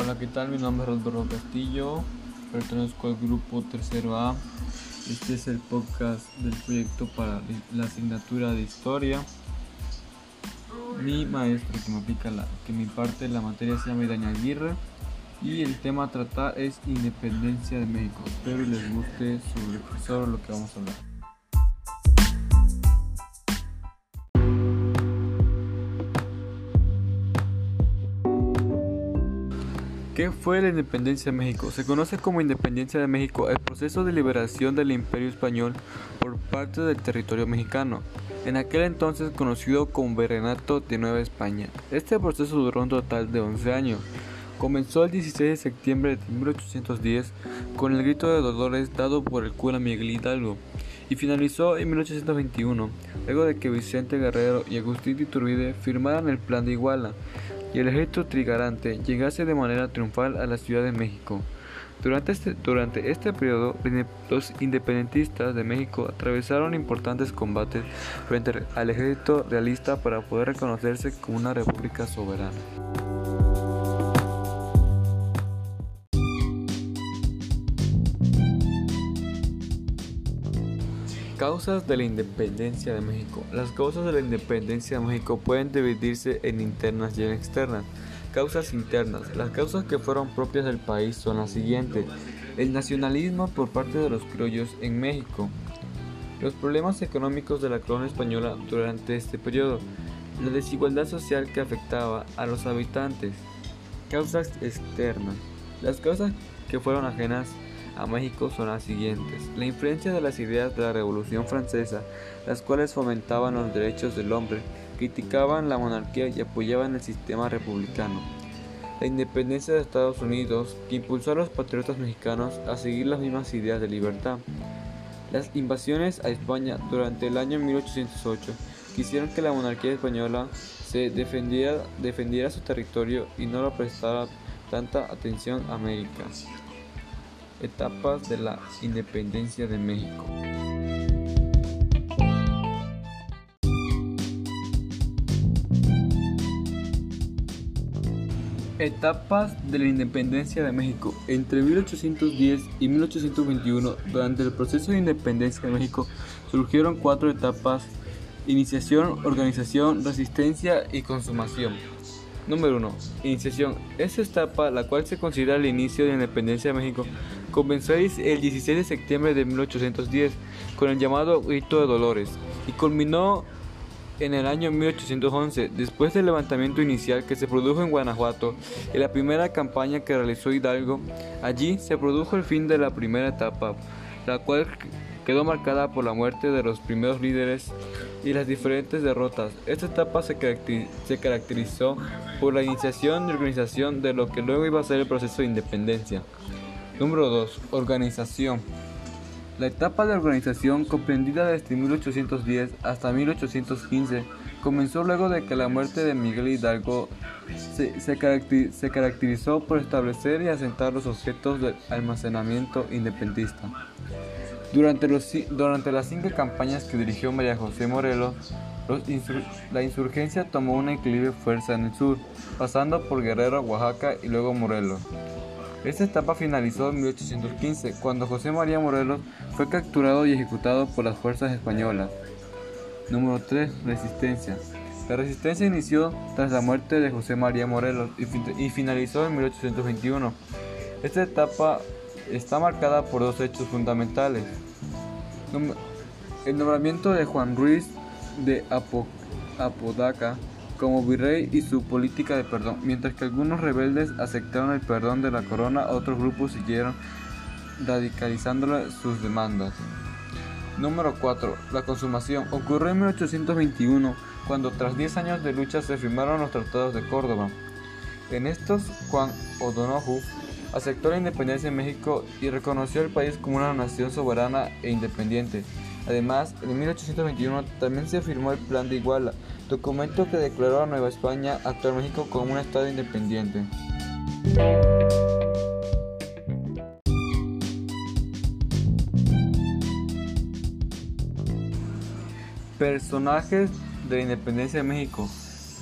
Hola, ¿qué tal? Mi nombre es Rodolfo Castillo, pertenezco al grupo Tercero A. Este es el podcast del proyecto para la asignatura de Historia. Mi maestro que me aplica la, que mi parte la materia se llama Idaña Aguirre y el tema a tratar es Independencia de México. Espero les guste sobre, sobre lo que vamos a hablar. ¿Qué fue la independencia de México? Se conoce como independencia de México el proceso de liberación del imperio español por parte del territorio mexicano, en aquel entonces conocido como Virreinato de Nueva España. Este proceso duró un total de 11 años. Comenzó el 16 de septiembre de 1810 con el grito de dolores dado por el cura Miguel Hidalgo y finalizó en 1821, luego de que Vicente Guerrero y Agustín Iturbide firmaran el Plan de Iguala, y el ejército trigarante llegase de manera triunfal a la Ciudad de México. Durante este, durante este periodo, los independentistas de México atravesaron importantes combates frente al ejército realista para poder reconocerse como una república soberana. Causas de la independencia de México. Las causas de la independencia de México pueden dividirse en internas y externas. Causas internas. Las causas que fueron propias del país son las siguientes. El nacionalismo por parte de los criollos en México. Los problemas económicos de la corona española durante este periodo. La desigualdad social que afectaba a los habitantes. Causas externas. Las causas que fueron ajenas a México son las siguientes. La influencia de las ideas de la Revolución Francesa, las cuales fomentaban los derechos del hombre, criticaban la monarquía y apoyaban el sistema republicano. La independencia de Estados Unidos, que impulsó a los patriotas mexicanos a seguir las mismas ideas de libertad. Las invasiones a España durante el año 1808 quisieron que la monarquía española se defendiera, defendiera su territorio y no lo prestara tanta atención a América. Etapas de la independencia de México. Etapas de la independencia de México. Entre 1810 y 1821, durante el proceso de independencia de México, surgieron cuatro etapas. Iniciación, organización, resistencia y consumación. Número 1. Iniciación. Esta etapa, la cual se considera el inicio de la independencia de México, comenzó el 16 de septiembre de 1810 con el llamado Grito de Dolores y culminó en el año 1811, después del levantamiento inicial que se produjo en Guanajuato y la primera campaña que realizó Hidalgo, allí se produjo el fin de la primera etapa, la cual quedó marcada por la muerte de los primeros líderes y las diferentes derrotas. Esta etapa se, caracterizó por la iniciación y organización de lo que luego iba a ser el proceso de independencia. Número 2. Organización. La etapa de organización comprendida desde 1810 hasta 1815 comenzó luego de que la muerte de Miguel Hidalgo se, se, caracterizó por establecer y asentar los objetos de almacenamiento independentista. Durante, los, durante las cinco campañas que dirigió María José Morelos, la insurgencia tomó una increíble fuerza en el sur, pasando por Guerrero, Oaxaca y luego Morelos. Esta etapa finalizó en 1815, cuando José María Morelos fue capturado y ejecutado por las fuerzas españolas. Número 3. Resistencia. La resistencia inició tras la muerte de José María Morelos y finalizó en 1821. Esta etapa está marcada por dos hechos fundamentales. El nombramiento de Juan Ruiz de Apodaca como virrey y su política de perdón. Mientras que algunos rebeldes aceptaron el perdón de la corona, otros grupos siguieron radicalizando sus demandas. Número 4. La consumación. Ocurrió en 1821, cuando tras 10 años de lucha se firmaron los tratados de Córdoba. En estos, Juan O'Donoghue aceptó la independencia de México y reconoció el país como una nación soberana e independiente. Además, en 1821 también se firmó el Plan de Iguala, documento que declaró a Nueva España, actual México, como un estado independiente. Personajes de la independencia de México.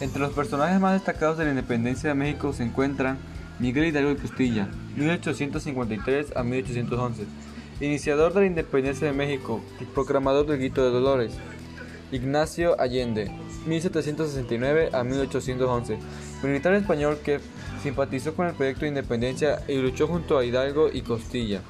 Entre los personajes más destacados de la independencia de México se encuentran Miguel Hidalgo de Costilla, 1853 a 1811. Iniciador de la independencia de México y proclamador del Grito de Dolores. Ignacio Allende, 1769 a 1811. Militar español que simpatizó con el proyecto de independencia y luchó junto a Hidalgo y Costilla.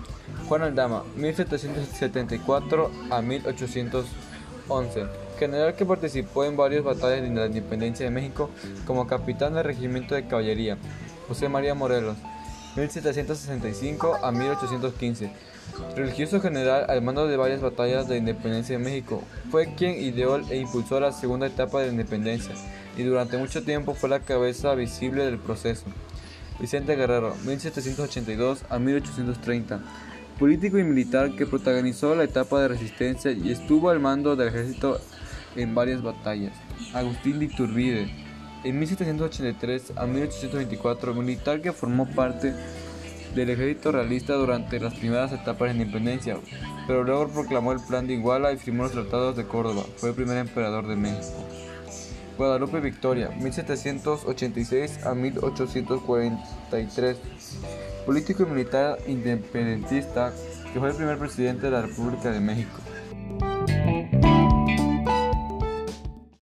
Juan Aldama, 1774 a 1811. General que participó en varias batallas de la independencia de México como capitán del regimiento de caballería. José María Morelos, 1765 a 1815. Religioso general al mando de varias batallas de independencia de México, fue quien ideó e impulsó la segunda etapa de la independencia y durante mucho tiempo fue la cabeza visible del proceso. Vicente Guerrero, 1782 a 1830. Político y militar que protagonizó la etapa de resistencia y estuvo al mando del ejército en varias batallas. Agustín de Iturbide, en 1783 a 1824, militar que formó parte del ejército realista durante las primeras etapas de independencia, pero luego proclamó el Plan de Iguala y firmó los tratados de Córdoba. Fue el primer emperador de México. Guadalupe Victoria, 1786 a 1843. Político y militar independentista que fue el primer presidente de la República de México.